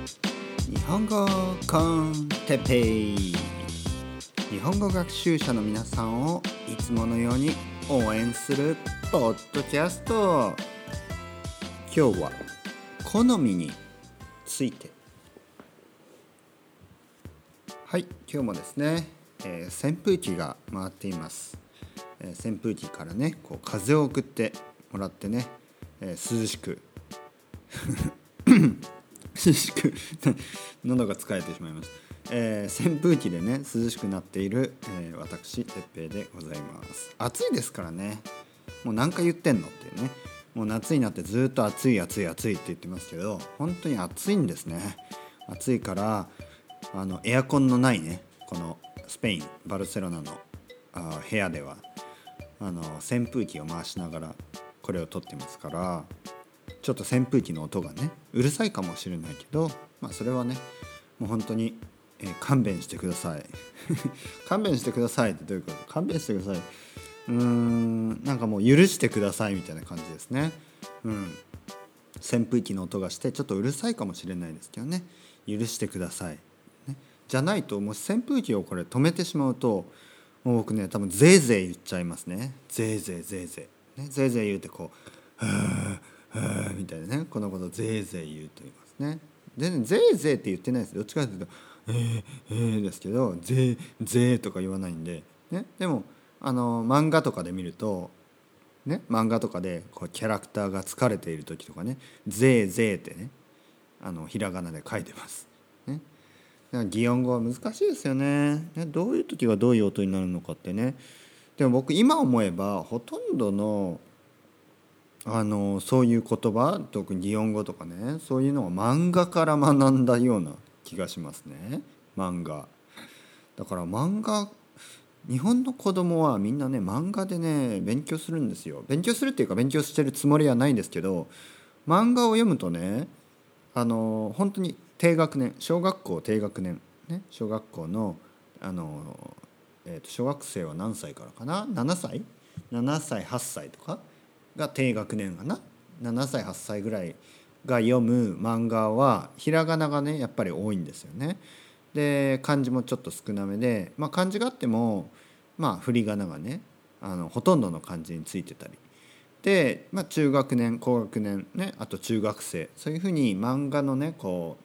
日本語コンテッペイ。日本語学習者の皆さんをいつものように応援するポッドキャスト。今日は好みについて。はい今日もですね、えー扇風機が回っています、えー扇風機からねこう風を送ってもらってね、えー涼しく。涼しく喉が疲れてしまいました、えー扇風機でね涼しくなっている、えー私哲平でございます。暑いですからね。もう何回言ってんのっていうね。もう夏になってずっと暑い暑い暑いって言ってますけど本当に暑いんですね。暑いからあのエアコンのないねこのスペインバルセロナのあ部屋ではあの扇風機を回しながらこれを撮ってますからちょっと扇風機の音がねうるさいかもしれないけど、まあ、それはねもう本当に、えー勘弁してください。勘弁してくださいってどういうこと？勘弁してください。うーんなんかもう許してくださいみたいな感じですね。うん。扇風機の音がしてちょっとうるさいかもしれないですけどね。許してください、ね、じゃないともし扇風機をこれ止めてしまうともう僕ね多分ぜいぜい言っちゃいますね。ぜいぜいぜいぜい、ね、ぜいぜい言うてこう「はあ」みたいなね。このことぜいぜい言うと言いますね。全然ぜいぜいって言ってないです。どっちかというと「えー、えー」ですけど「ぜーぜー」とか言わないんで、ね、でもあの漫画とかで見るとね、漫画とかでこうキャラクターが疲れている時とかね「ぜーぜー」ってね。あのひらがなで書いてます。ね、だから擬音語は難しいですよね。ね。どういう時はどういう音になるのかってね。でも僕今思えばほとんどのあのそういう言葉特に擬音語とかねそういうのは漫画から学んだような気がしますね。漫画。だから漫画日本の子供はみんなね漫画でね勉強するんですよ。勉強するっていうか勉強してるつもりはないんですけど漫画を読むとねあの本当に低学年小学校低学年、ね、小学校のあの、えーと小学生は何歳からかな？7歳？7歳8歳とか？が低学年かな？7歳8歳ぐらいが読む漫画はひらがながねやっぱり多いんですよね。で漢字もちょっと少なめで、まあ、漢字があっても、まあ、振り仮名がねあのほとんどの漢字についてたり。で、まあ、中学年高学年ねあと中学生。そういうふうに漫画のねこ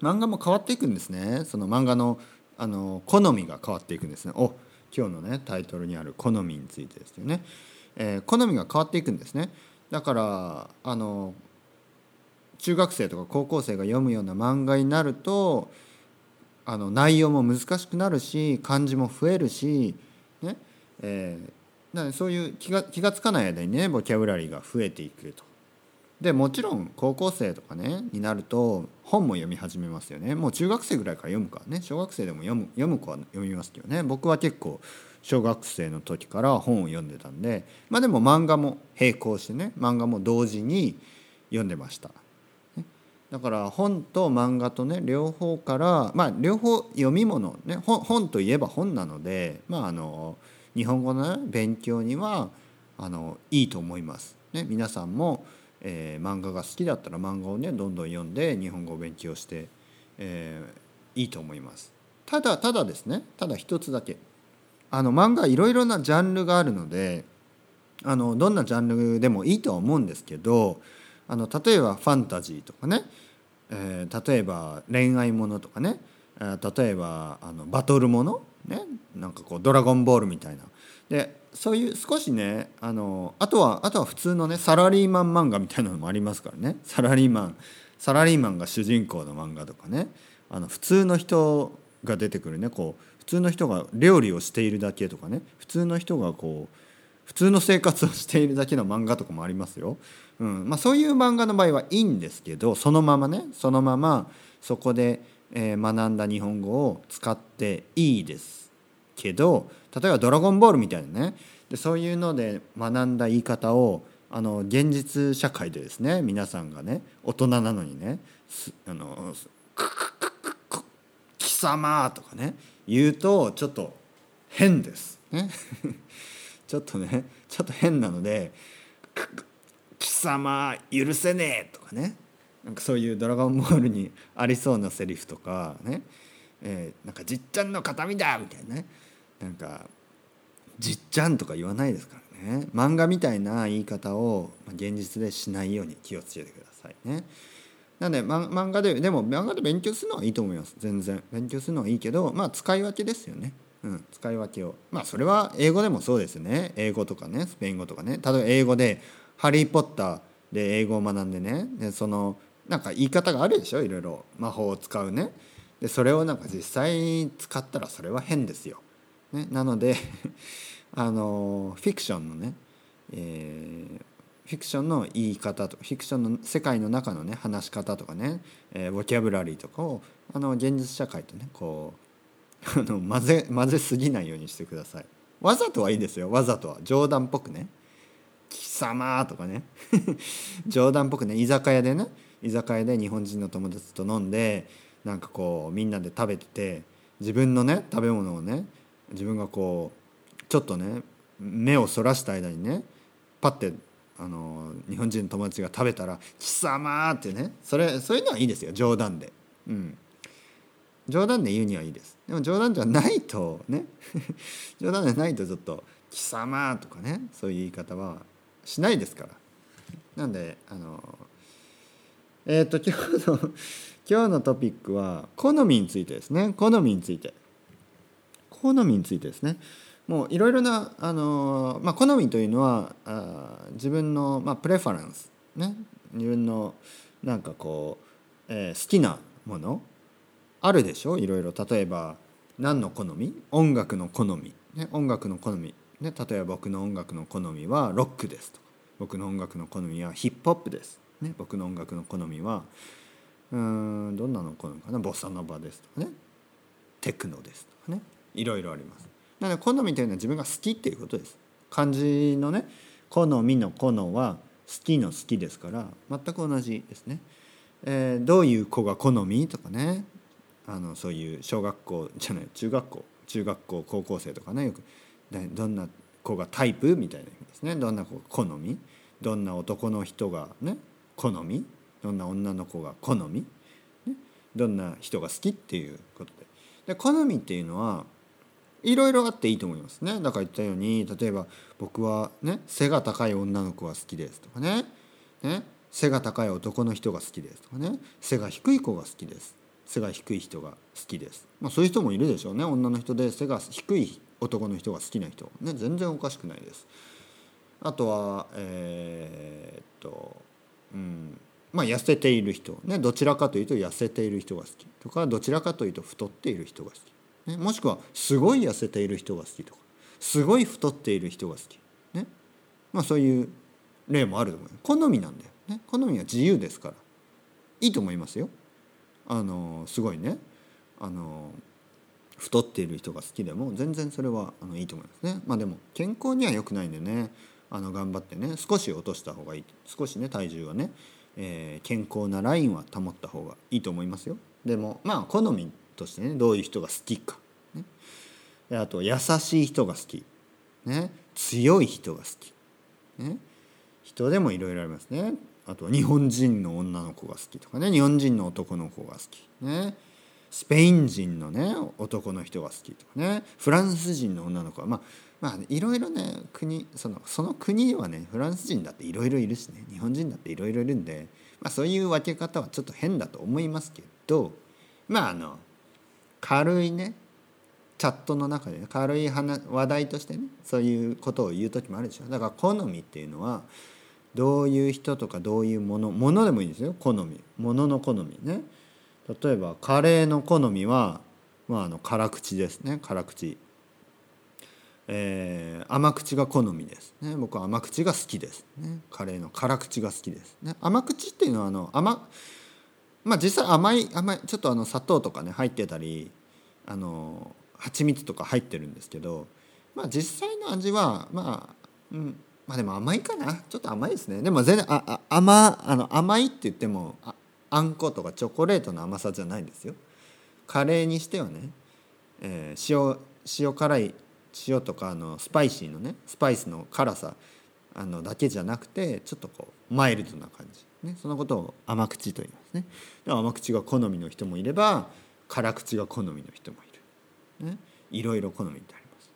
う漫画も変わっていくんですね。その漫画のあの好みが変わっていくんですね。お今日のねタイトルにある好みについてですよね、えー好みが変わっていくんですねだからあの中学生とか高校生が読むような漫画になるとあの内容も難しくなるし漢字も増えるし、ねえーなそういう気が気が付かない間にねボキャブラリーが増えていくと。でもちろん高校生とかねになると本も読み始めますよね。もう中学生ぐらいから読むからね。小学生でも読む読む子は読みますけどね。僕は結構小学生の時から本を読んでたんでまあでも漫画も並行してね漫画も同時に読んでました。だから本と漫画とね両方からまあ両方読み物ね本といえば本なのでまああの日本語の、ね、勉強にはあのいいと思います。ね、皆さんも、えー漫画が好きだったら漫画をねどんどん読んで日本語を勉強して、えーいいと思います。ただただですねただ一つだけあの漫画いろいろなジャンルがあるのであのどんなジャンルでもいいとは思うんですけどあの例えばファンタジーとかね、えー例えば恋愛ものとかね、例えばあのバトルもの、ね、なんかこう「ドラゴンボール」みたいなでそういう少しねあのあとはあとは普通のねサラリーマン漫画みたいなのもありますからね。サラリーマンサラリーマンが主人公の漫画とかね。あの普通の人が出てくるねこう普通の人が料理をしているだけとかね。普通の人がこう普通の生活をしているだけの漫画とかもありますよ。うん。まあ、そういう漫画の場合はいいんですけどそのままねそのままそこで、え学んだ日本語を使っていいです。けど例えば「ドラゴンボール」みたいなねでそういうので学んだ言い方をあの現実社会でですね皆さんがね大人なのにねすあのす貴様とかね言うとちょっと変です。ね、ちょっとねちょっと変なので「貴様許せねえ」とかね、なんかそういう「ドラゴンボール」にありそうなセリフとかね、えー、なんか「じっちゃんの形見だ!」みたいなねなんか「じっちゃん」とか言わないですからね。漫画みたいな言い方を現実でしないように気をつけてくださいね。なんで、漫画ででも漫画で勉強するのはいいと思います。全然。勉強するのはいいけどまあ使い分けですよね。うん、使い分けを。まあそれは英語でもそうですね。英語とかね。スペイン語とかね。例えば英語で「ハリー・ポッター」で英語を学んでね。でそのなんか言い方があるでしょ？いろいろ。魔法を使うね。でそれをなんか実際使ったらそれは変ですよ。ね、なので あのフィクションのね、えー、フィクションの言い方とかフィクションの世界の中のね話し方とかね、えー、ボキャブラリーとかをあの現実社会とねこう あの混ぜ混ぜすぎないようにしてください。わざとはいいですよ。わざとは冗談っぽくね「貴様」とかね。冗談っぽくね。居酒屋でね居酒屋で日本人の友達と飲んでなんかこうみんなで食べてて自分のね食べ物をね自分がこうちょっとね目をそらした間にねパッてあの日本人の友達が食べたら「貴様!」ってねそれそういうのはいいですよ冗談で。うん、冗談で言うにはいいです。でも冗談じゃないとね 冗談じゃないとちょっと「貴様!」とかねそういう言い方はしないですから。なんであのえっ、ー、と今日の今日のトピックは好みについてですね好みについて好みについてですね。もういろいろなあの、まあ、好みというのはあ自分の、まあ、プレファレンスね。自分のなんかこう、えー、好きなものあるでしょ？いろいろ。例えば何の好み？音楽の好み、ね、音楽の好み、ね、例えば僕の音楽の好みはロックですとか。僕の音楽の好みはヒップホップです。ね、僕の音楽の好みはうんどんなの好みかな？ボサノバですとかね。テクノですとかね。いろいろあります。なので好みというのは自分が好きっていうことです。漢字のね好みの好は好きの好きですから全く同じですね。えー、どういう子が好みとかねあのそういう小学校じゃない中学校中学校高校生とかねよくどんな子がタイプみたいな意味ですねどんな子が好みどんな男の人がね好みどんな女の子が好み、ね、どんな人が好きっていうことでで好みっていうのはいろいろあっていいと思いますね。だから言ったように例えば僕はね背が高い女の子が好きですとかね。ね背が高い男の人が好きですとかね。背が低い子が好きです。背が低い人が好きです、まあ、そういう人もいるでしょうね。女の人で背が低い男の人が好きな人、ね、全然おかしくないです。あとはえー、っとうんまあ、痩せている人、ね、どちらかというと痩せている人が好きとかどちらかというと太っている人が好き、ね、もしくはすごい痩せている人が好きとかすごい太っている人が好き、ね。まあ、そういう例もあると思う好みなんだよ、ね、好みは自由ですから。いいと思いますよ。あのすごいね。あの太っている人が好きでも全然それはあのいいと思いますね。まあでも健康には良くないんでね。あの頑張ってね。少し落とした方がいい。少しね体重はね、えー、健康なラインは保った方がいいと思いますよ。でもまあ好みとしてねどういう人が好きか、ね、あと優しい人が好き、ね、強い人が好き、ね、人でもいろいろありますね。あとは日本人の女の子が好きとかね。日本人の男の子が好き。ね。スペイン人のね男の人が好きとかね。フランス人の女の子はまあまあいろいろね国そのその国はねフランス人だっていろいろいるしね。日本人だっていろいろいるんで、まあ、そういう分け方はちょっと変だと思いますけどまああの軽いねチャットの中で、ね、軽い話話題としてねそういうことを言う時もあるでしょ。だから好みっていうのはどういう人とかどういうものものでもいいんですよ。好み。ものの好みね。例えばカレーの好みは、まあ、あの辛口ですね。辛口。えー、甘口が好みです、ね、僕は甘口が好きです、ね、カレーの辛口が好きです、ね、甘口っていうのはあの甘まあ実際甘い甘いちょっとあの砂糖とかね入ってたりあの蜂蜜とか入ってるんですけど、まあ、実際の味はまあ、うん、まあでも甘いかなちょっと甘いですね。でも全然ああ甘あの甘いって言ってもああんことかチョコレートの甘さじゃないんですよ。カレーにしてはね、えー、塩塩辛い塩とかあのスパイシーのねスパイスの辛さあのだけじゃなくてちょっとこうマイルドな感じ。ね、そのことを甘口と言いますね。甘口が好みの人もいれば辛口が好みの人もいる、ね、いろいろ好みってあります。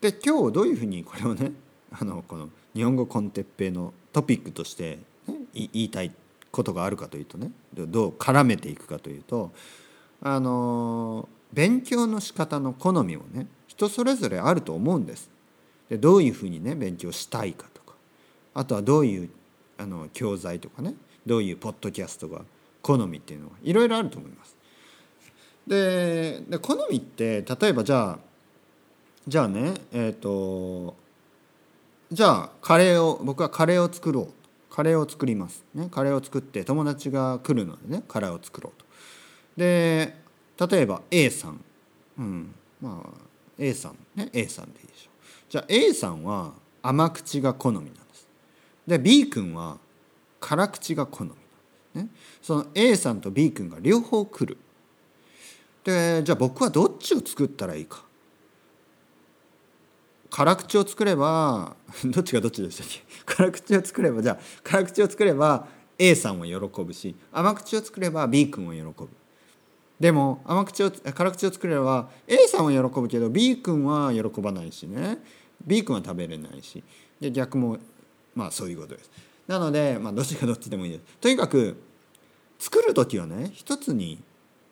で今日どういうふうにこれをねあのこの日本語コンテッペのトピックとして、ね、言いたいことがあるかというとねどう絡めていくかというとあの勉強の仕方の好みもね人それぞれあると思うんです。でどういうふうにね勉強したいかとかあとはどういうあの教材とかねどういうポッドキャストが好みっていうのはいろいろあると思います。でで好みって例えばじゃあじゃあねえっ、ー、とじゃあカレーを僕はカレーを作ろうカレーを作ります、ね、カレーを作って友達が来るのでねカレーを作ろうと。で例えば A さん、うん、まあ A さんね A さんでいいでしょう。じゃあ A さんは甘口が好みなんです。で B 君は辛口が好みね、その A さんと B 君が両方来る。でじゃあ僕はどっちを作ったらいいか。辛口を作れば どっちがどっちでしたっけ？辛口を作ればじゃあ辛口を作れば A さんは喜ぶし甘口を作れば B 君は喜ぶ。でも甘口を辛口を作れば A さんは喜ぶけど B 君は喜ばないしね。B 君は食べれないし。で逆もまあそういうことです。なので、まあ、どっちがどっちでもいいです。とにかく作る時はね一つに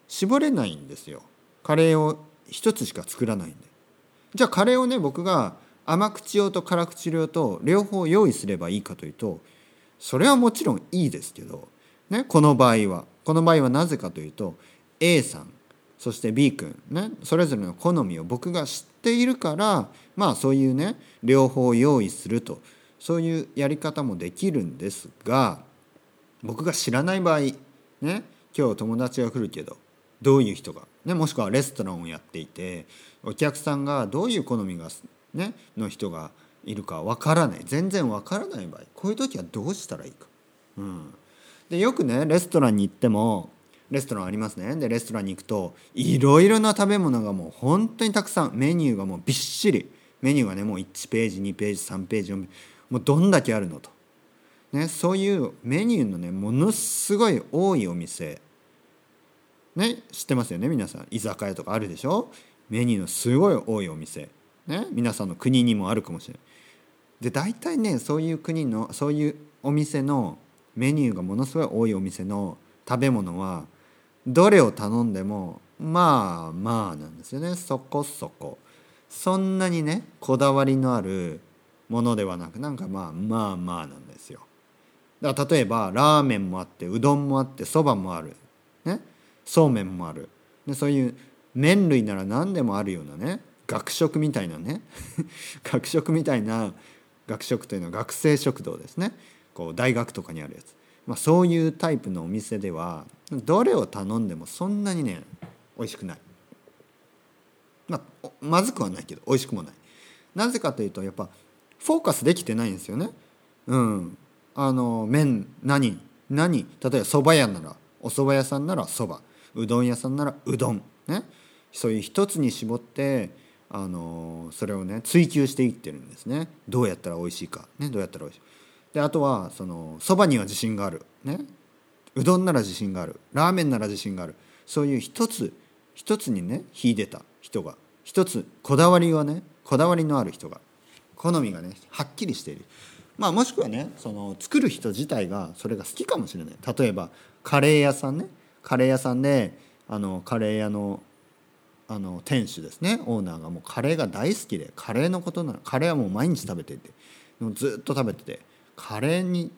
絞れないんですよ。カレーを一つしか作らないんで。じゃあカレーをね僕が甘口用と辛口用と両方用意すればいいかというとそれはもちろんいいですけど、ね、この場合は。この場合はなぜかというと A さんそして B 君ねそれぞれの好みを僕が知っているからまあそういうね両方用意すると。そういうやり方もできるんですが僕が知らない場合ね今日友達が来るけどどういう人が、ね、もしくはレストランをやっていてお客さんがどういう好みが、ね、の人がいるかわからない。全然わからない場合こういう時はどうしたらいいか。うん、でよくねレストランに行ってもレストランありますね。でレストランに行くといろいろな食べ物がもう本当にたくさんメニューがもうびっしり。メニューがねもう1ページ2ページ3ページ4ページ。もうどんだけあるのと、ね、そういうメニューのねものすごい多いお店。ね知ってますよね皆さん。居酒屋とかあるでしょ？メニューのすごい多いお店。ね皆さんの国にもあるかもしれない。で大体ねそういう国のそういうお店のメニューがものすごい多いお店の食べ物はどれを頼んでもまあまあなんですよね。そこそこ。そんなにねこだわりのあるものではなくなんかまあまあまあなんですよ。だから例えばラーメンもあってうどんもあってそばもある、ね、そうめんもある。でそういう麺類なら何でもあるようなね学食みたいなね。学食みたいな学食というのは学生食堂ですね。こう大学とかにあるやつ、まあ、そういうタイプのお店ではどれを頼んでもそんなにね美味しくない、まあ、まずくはないけど美味しくもない。なぜかというとやっぱフォーカスできてないんですよね。うん、あの麺何何？例えば蕎麦屋ならお蕎麦屋さんなら蕎麦。うどん屋さんならうどん。ね。そういう一つに絞ってあのそれをね追求していってるんですね。どうやったら美味しいか、ね、どうやったら美味しい。であとはその蕎麦には自信がある、ね、うどんなら自信がある。ラーメンなら自信がある。そういう一つ一つにね秀でた人が。一つこだわりはねこだわりのある人が。好みがねはっきりしている。まあ、もしくはねその作る人自体がそれが好きかもしれない。例えばカレー屋さんね。カレー屋さんであのカレー屋のあの店主ですね。オーナーがもうカレーが大好きでカレーのことならカレーはもう毎日食べていてずっと食べててカレーに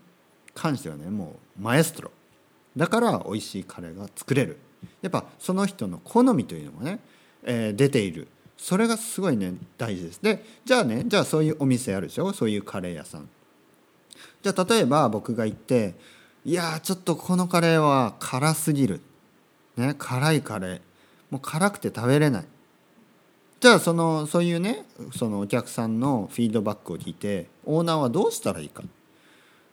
関してはねもうマエストロ。だから美味しいカレーが作れる。やっぱその人の好みというのがね、えー、出ている。それがすごいね大事です。でじゃあねじゃあそういうお店あるでしょ？そういうカレー屋さん。じゃあ例えば僕が行っていやちょっとこのカレーは辛すぎる、ね、辛いカレー。もう辛くて食べれない。じゃあそのそういうねそのお客さんのフィードバックを聞いてオーナーはどうしたらいいか。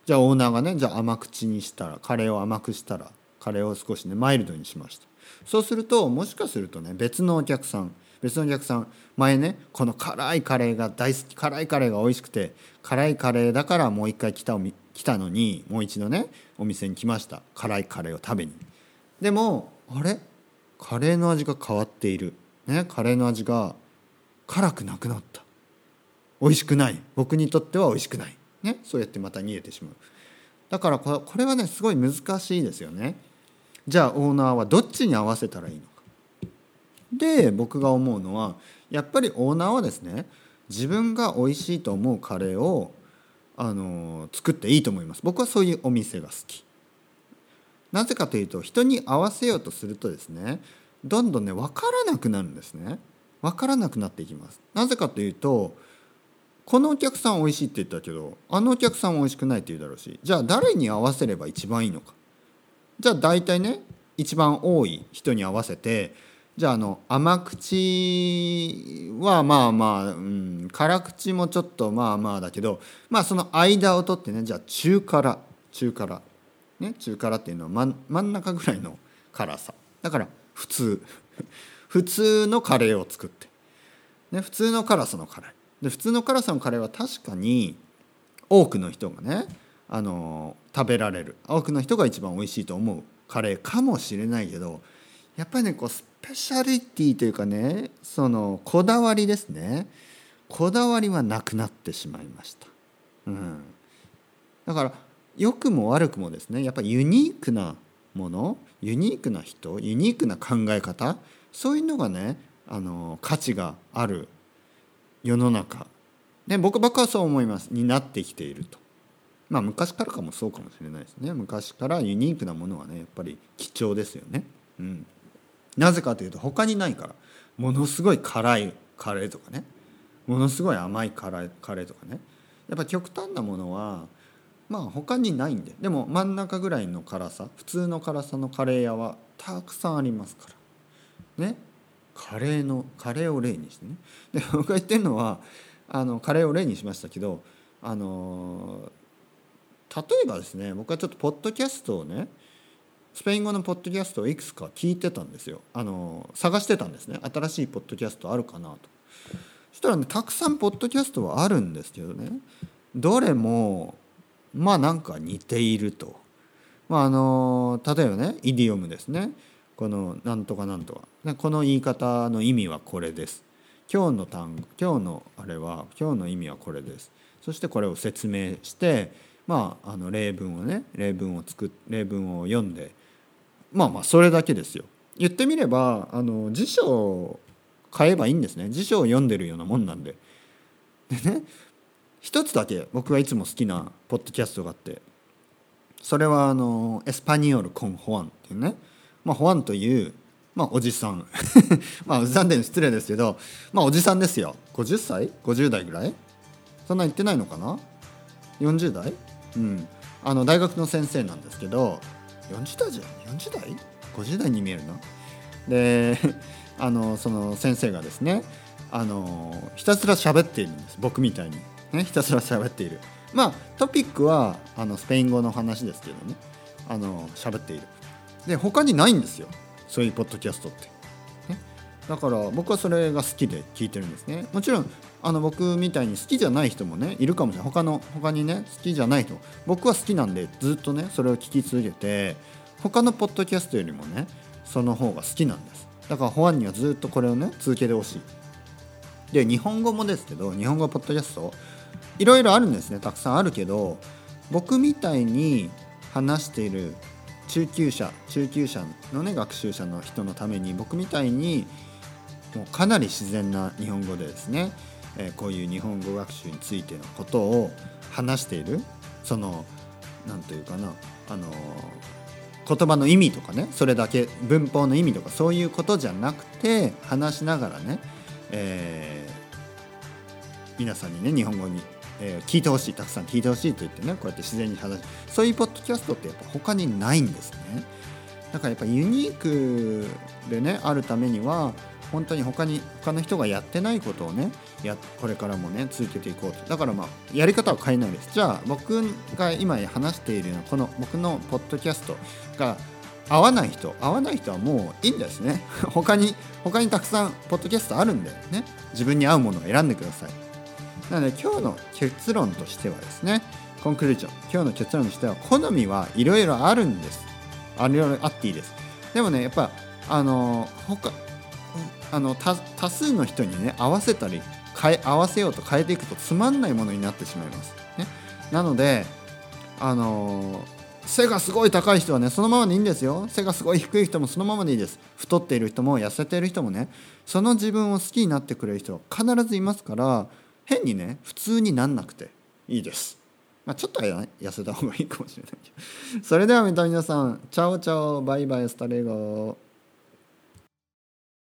じゃあオーナーがねじゃあ甘口にしたらカレーを甘くしたらカレーを少しねマイルドにしました。そうするともしかするとね別のお客さん別のお客さん前ねこの辛いカレーが大好き辛いカレーが美味しくて辛いカレーだからもう一回来た来たのにもう一度ねお店に来ました。辛いカレーを食べに。でもあれ？カレーの味が変わっている、ね、カレーの味が辛くなくなった。美味しくない。僕にとっては美味しくない、ね、そうやってまた逃げてしまう。だからこれはねすごい難しいですよね。じゃあオーナーはどっちに合わせたらいいのか。で僕が思うのはやっぱりオーナーはですね自分が美味しいと思うカレーをあの作っていいと思います。僕はそういうお店が好き。なぜかというと人に合わせようとするとですねどんどんね分からなくなるんですね。分からなくなっていきます。なぜかというとこのお客さん美味しいって言ったけどあのお客さん美味しくないって言うだろうしじゃあ誰に合わせれば一番いいのか。じゃあ大体ね一番多い人に合わせてじゃああの甘口はまあまあ、うん、辛口もちょっとまあまあだけどまあその間を取ってねじゃあ中辛中辛。ね中辛っていうのは真真ん中ぐらいの辛さ。だから普通。普通のカレーを作って、ね、普通の辛さのカレー。で普通の辛さのカレーは確かに多くの人がねあの食べられる。多くの人が一番美味しいと思う。カレーかもしれないけどやっぱりねこうスペシャリティというかねそのこだわりですね。こだわりはなくなってしまいました、うん、だから良くも悪くもですねやっぱりユニークなものユニークな人ユニークな考え方そういうのがねあの価値がある世の中。で僕僕はそう思います。になってきていると。まあ昔からかもそうかもしれないですね。昔からユニークなものはねやっぱり貴重ですよね。うん、なぜかというと他にないから。ものすごい辛いカレーとかね。ものすごい甘いカレーカレーとかね。やっぱ極端なものはまあ他にないんで。でも真ん中ぐらいの辛さ普通の辛さのカレー屋はたくさんありますから。ね。カレーのカレーを例にしてね。で僕が言ってるのはあのカレーを例にしましたけどあの例えばですね僕はちょっとポッドキャストをねスペイン語のポッドキャストをいくつか聞いてたんですよ。あの探してたんですね。新しいポッドキャストあるかなと。そしたらねたくさんポッドキャストはあるんですけどね。どれもまあなんか似ていると、まあ、あの例えばねイディオムですね。このなんとかなんとか。この言い方の意味はこれです。今日の単語今日のあれは今日の意味はこれです。そしてこれを説明してまああの例文をね例文を作例文を読んでまあまあそれだけですよ。言ってみればあの辞書を買えばいいんですね。辞書を読んでるようなもんなんで。でね一つだけ僕がいつも好きなポッドキャストがあってそれはあのエスパニオル・コン・ホアンっていうね、まあ、ホアンというまあおじさん。まあおじさんで失礼ですけどまあおじさんですよ。50歳50代ぐらい？そんな言ってないのかな？40代？うん。あの大学の先生なんですけど40代じゃん？40代 ?50 代に見えるなで あのその先生がですねあのひたすら喋っているんです僕みたいに、ね、ひたすら喋っている。まあトピックはあのスペイン語の話ですけどね。あの喋っている。で他にないんですよ。そういうポッドキャストって、だから僕はそれが好きで聞いてるんですね。もちろんあの僕みたいに好きじゃない人もねいるかもしれない。他の他にね好きじゃない人僕は好きなんでずっとねそれを聞き続けて他のポッドキャストよりもねその方が好きなんです。だから保安にはずっとこれをね続けてほしい。で日本語もですけど日本語ポッドキャストいろいろあるんですね。たくさんあるけど僕みたいに話している中級者中級者のね学習者の人のために僕みたいにもうかなり自然な日本語でですね、えー、こういう日本語学習についてのことを話しているその何というかなあの言葉の意味とかねそれだけ文法の意味とかそういうことじゃなくて話しながらね、えー、皆さんにね日本語にえー、聞いてほしいたくさん聞いてほしいと言ってねこうやって自然に話す。そういうポッドキャストってやっぱ他にないんですね。だからやっぱユニークでねあるためには本当に他に他の人がやってないことをねやこれからもね続けていこうと。だからまあやり方は変えないです。じゃあ僕が今話しているようなこの僕のポッドキャストが合わない人合わない人はもういいんですね。他に他にたくさんポッドキャストあるんでね。自分に合うものを選んでください。なので今日の結論としてはですねコンクルージョン。今日の結論としては好みはいろいろあるんです。あいろいろあっていいです。でもねやっぱあの他あの多多数の人にね合わせたり変え合わせようと変えていくとつまんないものになってしまいます、ね、なのであの背がすごい高い人はねそのままでいいんですよ。背がすごい低い人もそのままでいいです。太っている人も痩せている人もね。その自分を好きになってくれる人必ずいますから変にね普通になんなくていいです。まあ、ちょっと痩せた方がいいかもしれないけど。それでは皆さんチャオチャオバイバイスタレゴー。